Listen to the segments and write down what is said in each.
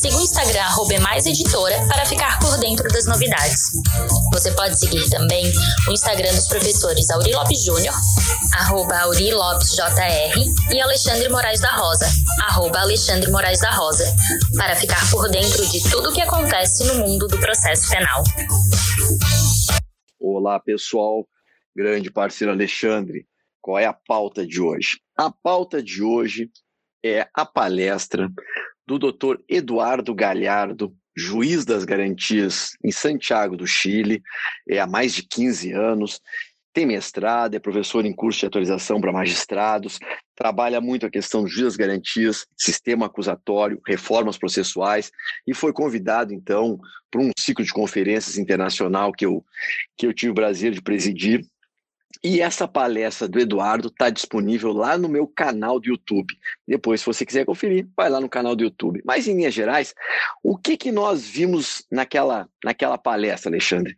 Siga o Instagram @emaiseditora para ficar por dentro das novidades. Você pode seguir também o Instagram dos professores Auri Lopes Júnior, arroba Auri Lopes JR, e Alexandre Moraes da Rosa, arroba Alexandre Moraes da Rosa, para ficar por dentro de tudo o que acontece no mundo do processo penal. Olá, pessoal. Grande parceiro Alexandre, qual é a pauta de hoje? A pauta de hoje é a palestra do Dr. Eduardo Galhardo, juiz das garantias em Santiago do Chile, é há mais de 15 anos, tem mestrado, é professor em curso de atualização para magistrados, trabalha muito a questão dos das garantias, sistema acusatório, reformas processuais, e foi convidado, então, para um ciclo de conferências internacional que eu, que eu tive o prazer de presidir, e essa palestra do Eduardo está disponível lá no meu canal do YouTube. Depois, se você quiser conferir, vai lá no canal do YouTube. Mas, em linhas gerais, o que, que nós vimos naquela, naquela palestra, Alexandre?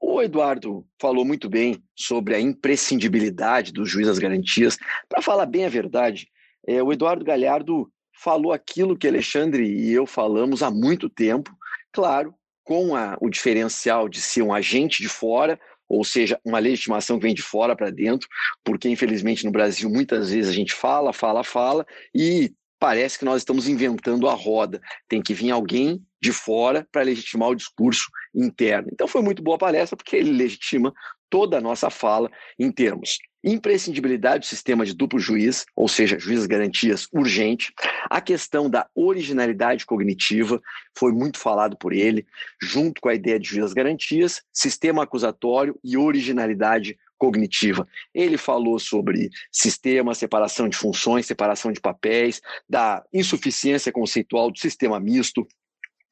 O Eduardo falou muito bem sobre a imprescindibilidade do juiz das garantias. Para falar bem a verdade, é, o Eduardo Galhardo falou aquilo que Alexandre e eu falamos há muito tempo, claro, com a, o diferencial de ser um agente de fora, ou seja, uma legitimação que vem de fora para dentro, porque infelizmente no Brasil muitas vezes a gente fala, fala, fala e parece que nós estamos inventando a roda. Tem que vir alguém de fora para legitimar o discurso interno. Então foi muito boa a palestra porque ele legitima toda a nossa fala em termos imprescindibilidade do sistema de duplo juiz, ou seja, juízes garantias urgente, a questão da originalidade cognitiva foi muito falado por ele, junto com a ideia de juízes garantias, sistema acusatório e originalidade cognitiva. Ele falou sobre sistema, separação de funções, separação de papéis, da insuficiência conceitual do sistema misto,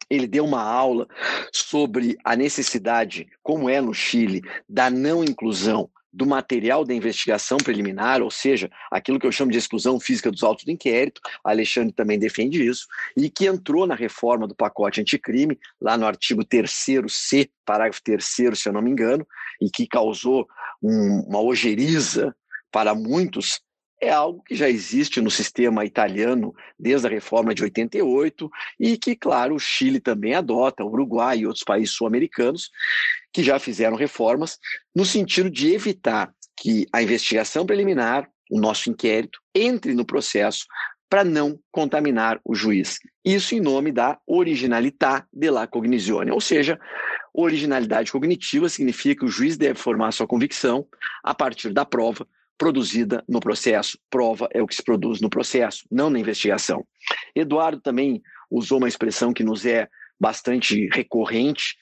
ele deu uma aula sobre a necessidade, como é no Chile, da não inclusão do material da investigação preliminar, ou seja, aquilo que eu chamo de exclusão física dos autos do inquérito, Alexandre também defende isso, e que entrou na reforma do pacote anticrime, lá no artigo 3C, parágrafo 3 se eu não me engano, e que causou um, uma ojeriza para muitos é algo que já existe no sistema italiano desde a reforma de 88 e que, claro, o Chile também adota, o Uruguai e outros países sul-americanos que já fizeram reformas no sentido de evitar que a investigação preliminar, o nosso inquérito, entre no processo para não contaminar o juiz. Isso em nome da originalità della cognizione, ou seja, originalidade cognitiva significa que o juiz deve formar sua convicção a partir da prova produzida no processo. Prova é o que se produz no processo, não na investigação. Eduardo também usou uma expressão que nos é bastante recorrente,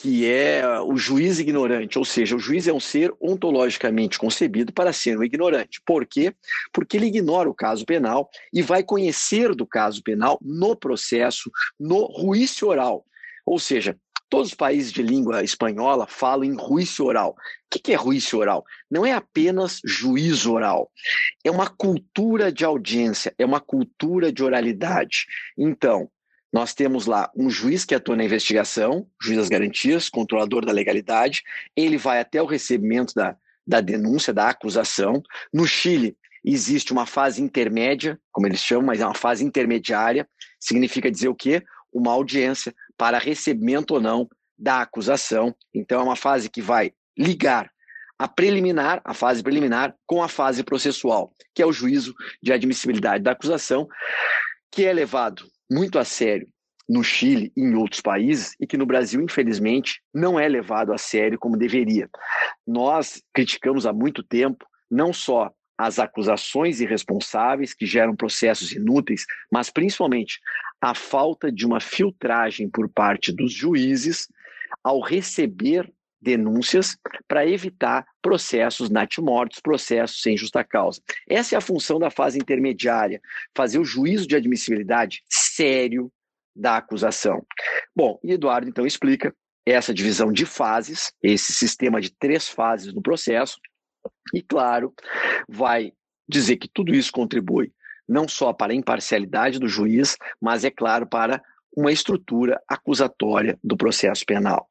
que é o juiz ignorante, ou seja, o juiz é um ser ontologicamente concebido para ser um ignorante. Por quê? Porque ele ignora o caso penal e vai conhecer do caso penal no processo, no juízo oral. Ou seja, Todos os países de língua espanhola falam em juízo oral. O que é juízo oral? Não é apenas juízo oral. É uma cultura de audiência, é uma cultura de oralidade. Então, nós temos lá um juiz que atua na investigação, juiz das garantias, controlador da legalidade. Ele vai até o recebimento da, da denúncia, da acusação. No Chile, existe uma fase intermédia, como eles chamam, mas é uma fase intermediária. Significa dizer o quê? Uma audiência para recebimento ou não da acusação. Então, é uma fase que vai ligar a preliminar, a fase preliminar, com a fase processual, que é o juízo de admissibilidade da acusação, que é levado muito a sério no Chile e em outros países e que no Brasil, infelizmente, não é levado a sério como deveria. Nós criticamos há muito tempo não só as acusações irresponsáveis que geram processos inúteis, mas principalmente a falta de uma filtragem por parte dos juízes ao receber denúncias para evitar processos natimortos, processos sem justa causa. Essa é a função da fase intermediária, fazer o juízo de admissibilidade sério da acusação. Bom, e Eduardo então explica essa divisão de fases, esse sistema de três fases no processo, E, claro, vai dizer que tudo isso contribui não só para a imparcialidade do juiz, mas, é claro, para uma estrutura acusatória do processo penal.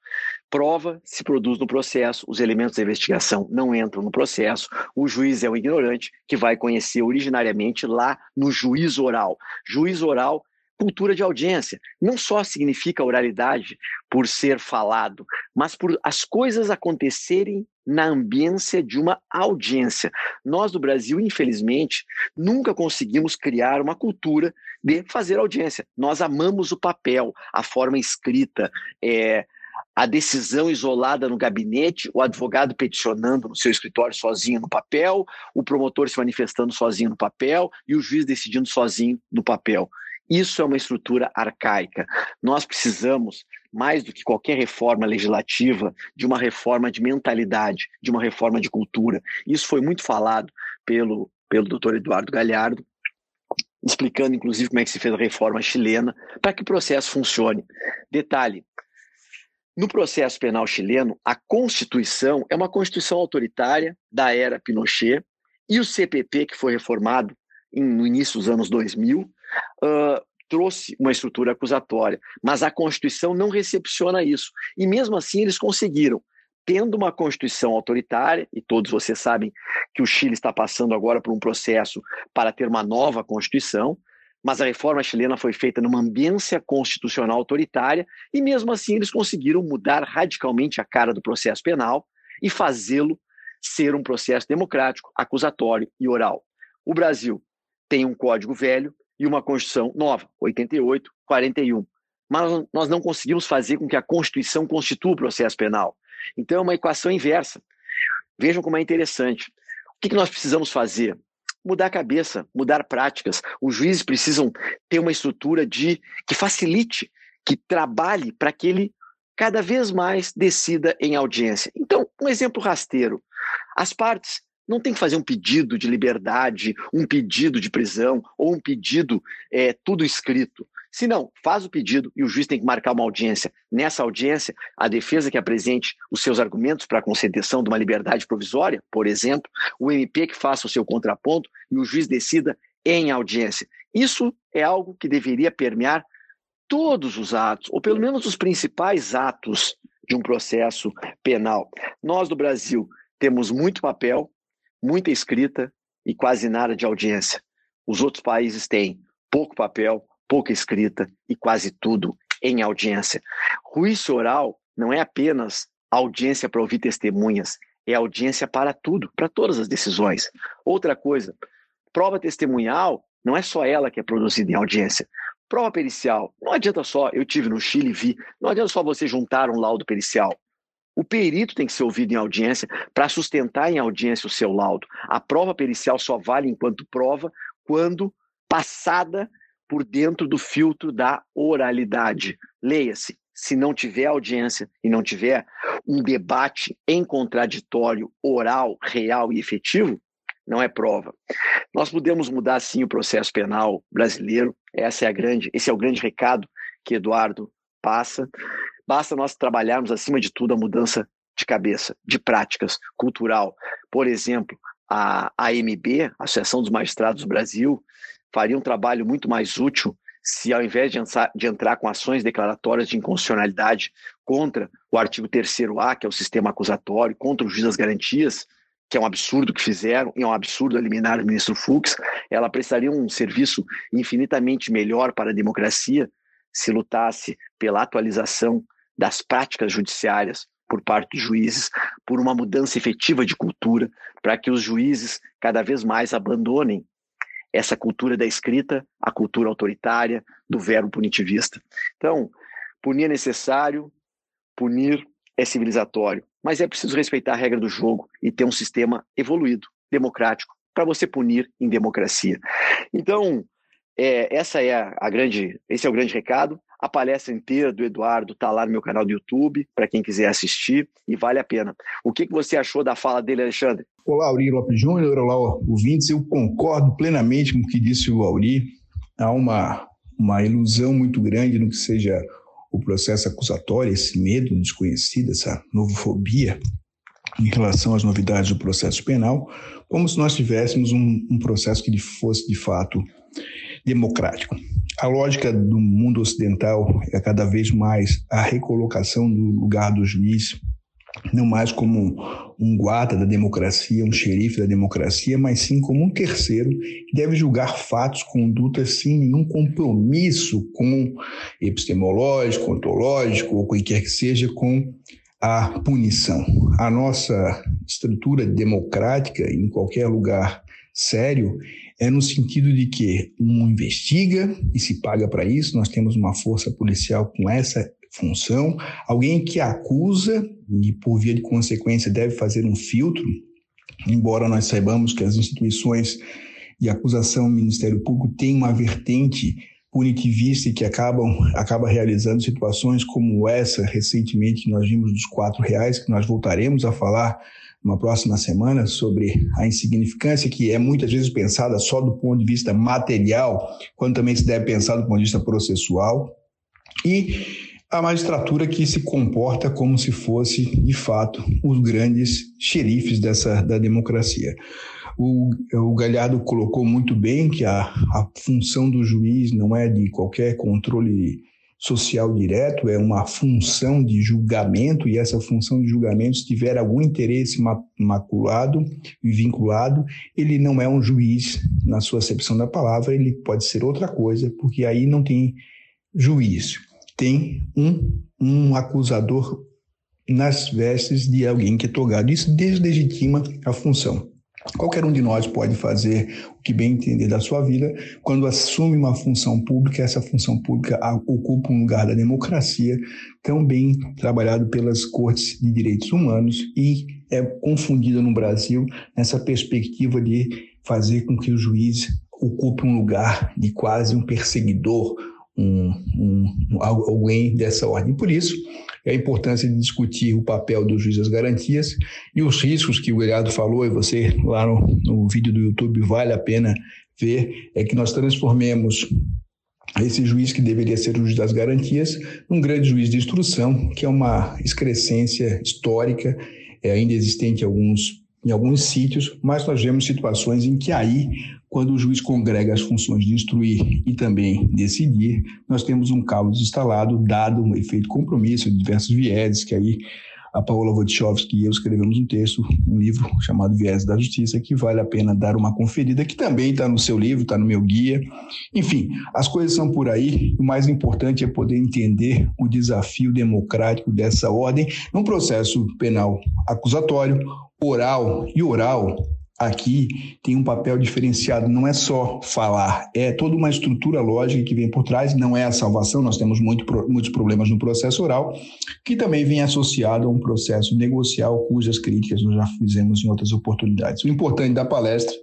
Prova se produz no processo, os elementos da investigação não entram no processo, o juiz é o ignorante que vai conhecer originariamente lá no juiz oral. Juiz oral cultura de audiência. Não só significa oralidade por ser falado, mas por as coisas acontecerem na ambiência de uma audiência. Nós do Brasil, infelizmente, nunca conseguimos criar uma cultura de fazer audiência. Nós amamos o papel, a forma escrita, é, a decisão isolada no gabinete, o advogado peticionando no seu escritório sozinho no papel, o promotor se manifestando sozinho no papel e o juiz decidindo sozinho no papel. Isso é uma estrutura arcaica. Nós precisamos, mais do que qualquer reforma legislativa, de uma reforma de mentalidade, de uma reforma de cultura. Isso foi muito falado pelo, pelo doutor Eduardo Galhardo, explicando inclusive como é que se fez a reforma chilena, para que o processo funcione. Detalhe: no processo penal chileno, a Constituição é uma Constituição autoritária da era Pinochet, e o CPP, que foi reformado em, no início dos anos 2000, uh, trouxe uma estrutura acusatória, mas a Constituição não recepciona isso. E mesmo assim eles conseguiram, tendo uma Constituição autoritária, e todos vocês sabem que o Chile está passando agora por um processo para ter uma nova Constituição, mas a reforma chilena foi feita numa ambiência constitucional autoritária, e mesmo assim eles conseguiram mudar radicalmente a cara do processo penal e fazê-lo ser um processo democrático, acusatório e oral. O Brasil tem um código velho, e uma Constituição nova, 88, 41. Mas nós não conseguimos fazer com que a Constituição constitua o processo penal. Então é uma equação inversa. Vejam como é interessante. O que nós precisamos fazer? Mudar a cabeça, mudar práticas. Os juízes precisam ter uma estrutura de que facilite, que trabalhe para que ele cada vez mais decida em audiência. Então, um exemplo rasteiro. As partes não tem que fazer um pedido de liberdade, um pedido de prisão ou um pedido é, tudo escrito. Se não, faz o pedido e o juiz tem que marcar uma audiência. Nessa audiência, a defesa que apresente os seus argumentos para a concessão de uma liberdade provisória, por exemplo, o MP que faça o seu contraponto e o juiz decida em audiência. Isso é algo que deveria permear todos os atos, ou pelo menos os principais atos de um processo penal. Nós do Brasil temos muito papel, muita escrita e quase nada de audiência. Os outros países têm pouco papel, pouca escrita e quase tudo em audiência. Juízo oral não é apenas audiência para ouvir testemunhas, é audiência para tudo, para todas as decisões. Outra coisa, prova testemunhal não é só ela que é produzida em audiência. Prova pericial, não adianta só, eu tive no Chile e vi, não adianta só você juntar um laudo pericial. O perito tem que ser ouvido em audiência para sustentar em audiência o seu laudo. A prova pericial só vale enquanto prova quando passada por dentro do filtro da oralidade. Leia-se. Se não tiver audiência e não tiver um debate em contraditório, oral, real e efetivo, não é prova. Nós podemos mudar sim o processo penal brasileiro. Essa é a grande, esse é o grande recado que Eduardo passa. Basta nós trabalharmos, acima de tudo, a mudança de cabeça, de práticas, cultural. Por exemplo, a AMB, Associação dos Magistrados do Brasil, faria um trabalho muito mais útil se, ao invés de, de entrar com ações declaratórias de inconstitucionalidade contra o artigo 3A, que é o sistema acusatório, contra o juiz das garantias, que é um absurdo que fizeram, e é um absurdo eliminar o ministro Fux, ela prestaria um serviço infinitamente melhor para a democracia se lutasse pela atualização das práticas judiciárias por parte dos juízes, por uma mudança efetiva de cultura, para que os juízes cada vez mais abandonem essa cultura da escrita, a cultura autoritária, do verbo punitivista. Então, punir é necessário, punir é civilizatório, mas é preciso respeitar a regra do jogo e ter um sistema evoluído, democrático, para você punir em democracia. Então, é, essa é a, a grande, esse é o grande recado. A palestra inteira do Eduardo está lá no meu canal do YouTube, para quem quiser assistir, e vale a pena. O que, que você achou da fala dele, Alexandre? Olá, Auri Lopes Júnior, olá, ouvintes. Eu concordo plenamente com o que disse o Auri. Há uma, uma ilusão muito grande no que seja o processo acusatório, esse medo desconhecido, essa novofobia em relação às novidades do processo penal, como se nós tivéssemos um, um processo que fosse de fato democrático. A lógica do mundo ocidental é cada vez mais a recolocação do lugar do juiz, não mais como um guarda da democracia, um xerife da democracia, mas sim como um terceiro que deve julgar fatos, condutas sem nenhum compromisso com epistemológico, ontológico ou qualquer que seja com a punição. A nossa estrutura democrática em qualquer lugar sério é no sentido de que um investiga e se paga para isso, nós temos uma força policial com essa função, alguém que acusa e por via de consequência deve fazer um filtro, embora nós saibamos que as instituições de acusação do Ministério Público têm uma vertente punitivista e que acabam acaba realizando situações como essa recentemente que nós vimos dos quatro reais que nós voltaremos a falar uma próxima semana sobre a insignificância que é muitas vezes pensada só do ponto de vista material quando também se deve pensar do ponto de vista processual e a magistratura que se comporta como se fosse de fato os grandes xerifes dessa da democracia o, o Galhardo colocou muito bem que a, a função do juiz não é de qualquer controle social direto, é uma função de julgamento, e essa função de julgamento, se tiver algum interesse maculado e vinculado, ele não é um juiz na sua acepção da palavra, ele pode ser outra coisa, porque aí não tem juiz, tem um, um acusador nas vestes de alguém que é togado. Isso deslegitima a função. Qualquer um de nós pode fazer o que bem entender da sua vida. Quando assume uma função pública, essa função pública ocupa um lugar da democracia, tão bem trabalhado pelas cortes de direitos humanos e é confundida no Brasil nessa perspectiva de fazer com que o juiz ocupe um lugar de quase um perseguidor, um, um, alguém dessa ordem. Por isso, é a importância de discutir o papel do juiz das garantias e os riscos que o Guilherme falou, e você lá no, no vídeo do YouTube vale a pena ver, é que nós transformemos esse juiz que deveria ser o juiz das garantias num grande juiz de instrução, que é uma excrescência histórica, é ainda existente alguns, em alguns sítios, mas nós vemos situações em que aí quando o juiz congrega as funções de instruir e também decidir, nós temos um caos instalado, dado um efeito compromisso de diversos vieses, que aí a Paola Wojciechowski e eu escrevemos um texto, um livro chamado Viés da Justiça, que vale a pena dar uma conferida, que também está no seu livro, está no meu guia. Enfim, as coisas são por aí. O mais importante é poder entender o desafio democrático dessa ordem num processo penal acusatório, oral e oral aqui tem um papel diferenciado, não é só falar, é toda uma estrutura lógica que vem por trás, não é a salvação, nós temos muito, muitos problemas no processo oral, que também vem associado a um processo negocial, cujas críticas nós já fizemos em outras oportunidades. O importante da palestra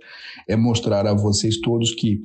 é mostrar a vocês todos que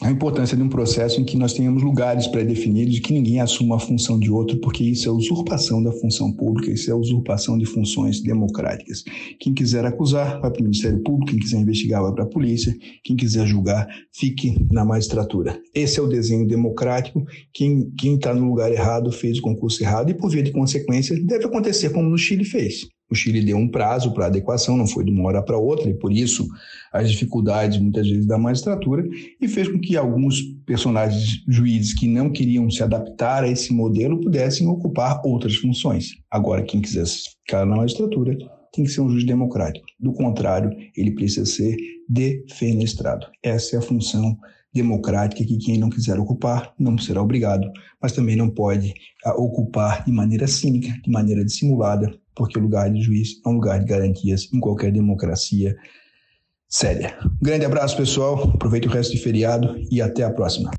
a importância de um processo em que nós tenhamos lugares pré-definidos e que ninguém assuma a função de outro, porque isso é usurpação da função pública, isso é usurpação de funções democráticas. Quem quiser acusar, vai para o Ministério Público, quem quiser investigar, vai para a polícia, quem quiser julgar, fique na magistratura. Esse é o desenho democrático. Quem está no lugar errado fez o concurso errado e, por via de consequência, deve acontecer como no Chile fez. O Chile deu um prazo para adequação, não foi de uma hora para outra, e por isso as dificuldades muitas vezes da magistratura, e fez com que alguns personagens juízes que não queriam se adaptar a esse modelo pudessem ocupar outras funções. Agora, quem quiser ficar na magistratura tem que ser um juiz democrático. Do contrário, ele precisa ser defenestrado. Essa é a função democrática que quem não quiser ocupar não será obrigado, mas também não pode ah, ocupar de maneira cínica, de maneira dissimulada, porque o lugar de juiz é um lugar de garantias em qualquer democracia séria. Um grande abraço, pessoal. Aproveite o resto de feriado e até a próxima.